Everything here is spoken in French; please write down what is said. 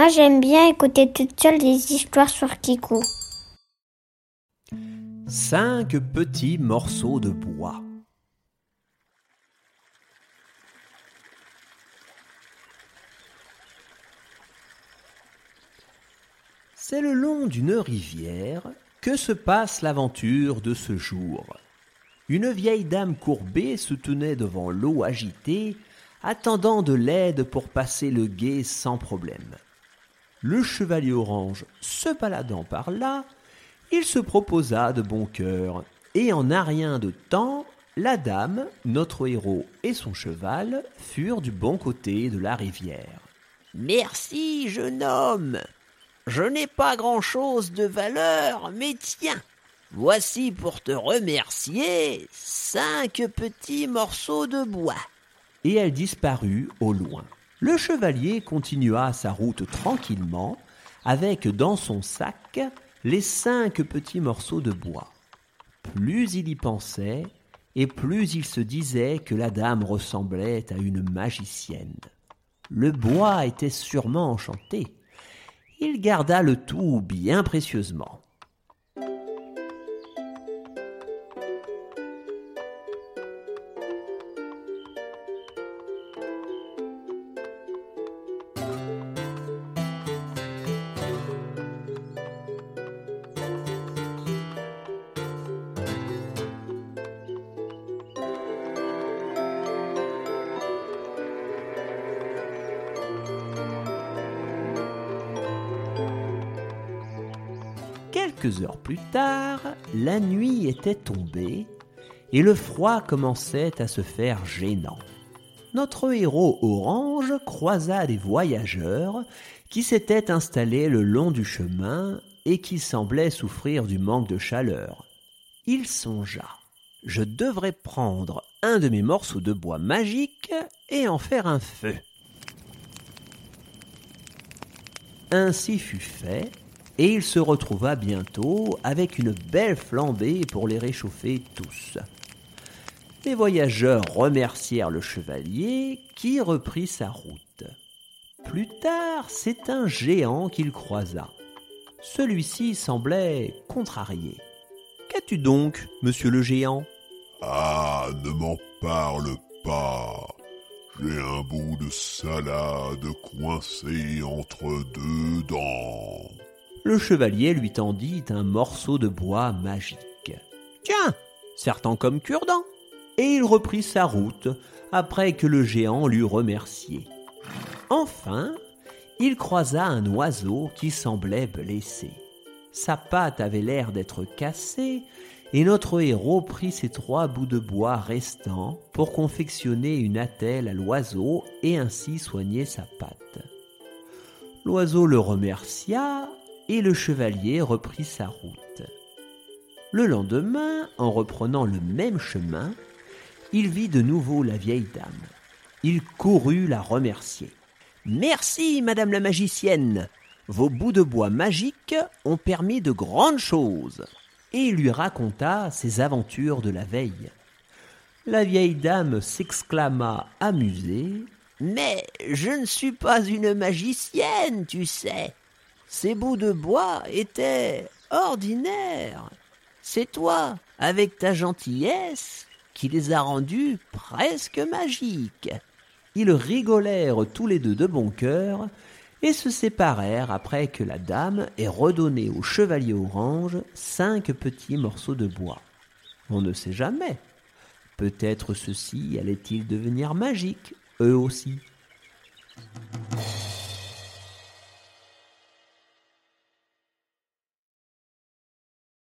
Moi, j'aime bien écouter toute seule des histoires sur Kiku. Cinq petits morceaux de bois. C'est le long d'une rivière que se passe l'aventure de ce jour. Une vieille dame courbée se tenait devant l'eau agitée, attendant de l'aide pour passer le gué sans problème. Le chevalier orange se baladant par là, il se proposa de bon cœur, et en un rien de temps, la dame, notre héros et son cheval furent du bon côté de la rivière. Merci, jeune homme. Je n'ai pas grand-chose de valeur, mais tiens, voici pour te remercier cinq petits morceaux de bois. Et elle disparut au loin. Le chevalier continua sa route tranquillement, avec dans son sac les cinq petits morceaux de bois. Plus il y pensait, et plus il se disait que la dame ressemblait à une magicienne. Le bois était sûrement enchanté. Il garda le tout bien précieusement. Quelques heures plus tard, la nuit était tombée et le froid commençait à se faire gênant. Notre héros orange croisa des voyageurs qui s'étaient installés le long du chemin et qui semblaient souffrir du manque de chaleur. Il songea Je devrais prendre un de mes morceaux de bois magique et en faire un feu. Ainsi fut fait, et il se retrouva bientôt avec une belle flambée pour les réchauffer tous. Les voyageurs remercièrent le chevalier qui reprit sa route. Plus tard, c'est un géant qu'il croisa. Celui-ci semblait contrarié. Qu'as-tu donc, monsieur le géant? Ah, ne m'en parle pas. J'ai un bout de salade coincé entre deux dents. Le chevalier lui tendit un morceau de bois magique. Tiens, certain comme cure-dent. Et il reprit sa route après que le géant l'eut remercié. Enfin, il croisa un oiseau qui semblait blessé. Sa patte avait l'air d'être cassée, et notre héros prit ses trois bouts de bois restants pour confectionner une attelle à l'oiseau et ainsi soigner sa patte. L'oiseau le remercia et le chevalier reprit sa route. Le lendemain, en reprenant le même chemin, il vit de nouveau la vieille dame. Il courut la remercier. Merci, madame la magicienne. Vos bouts de bois magiques ont permis de grandes choses. Et il lui raconta ses aventures de la veille. La vieille dame s'exclama amusée. Mais je ne suis pas une magicienne, tu sais. Ces bouts de bois étaient ordinaires. C'est toi, avec ta gentillesse, qui les a rendus presque magiques. Ils rigolèrent tous les deux de bon cœur et se séparèrent après que la dame ait redonné au chevalier orange cinq petits morceaux de bois. On ne sait jamais. Peut-être ceux-ci allaient-ils devenir magiques, eux aussi.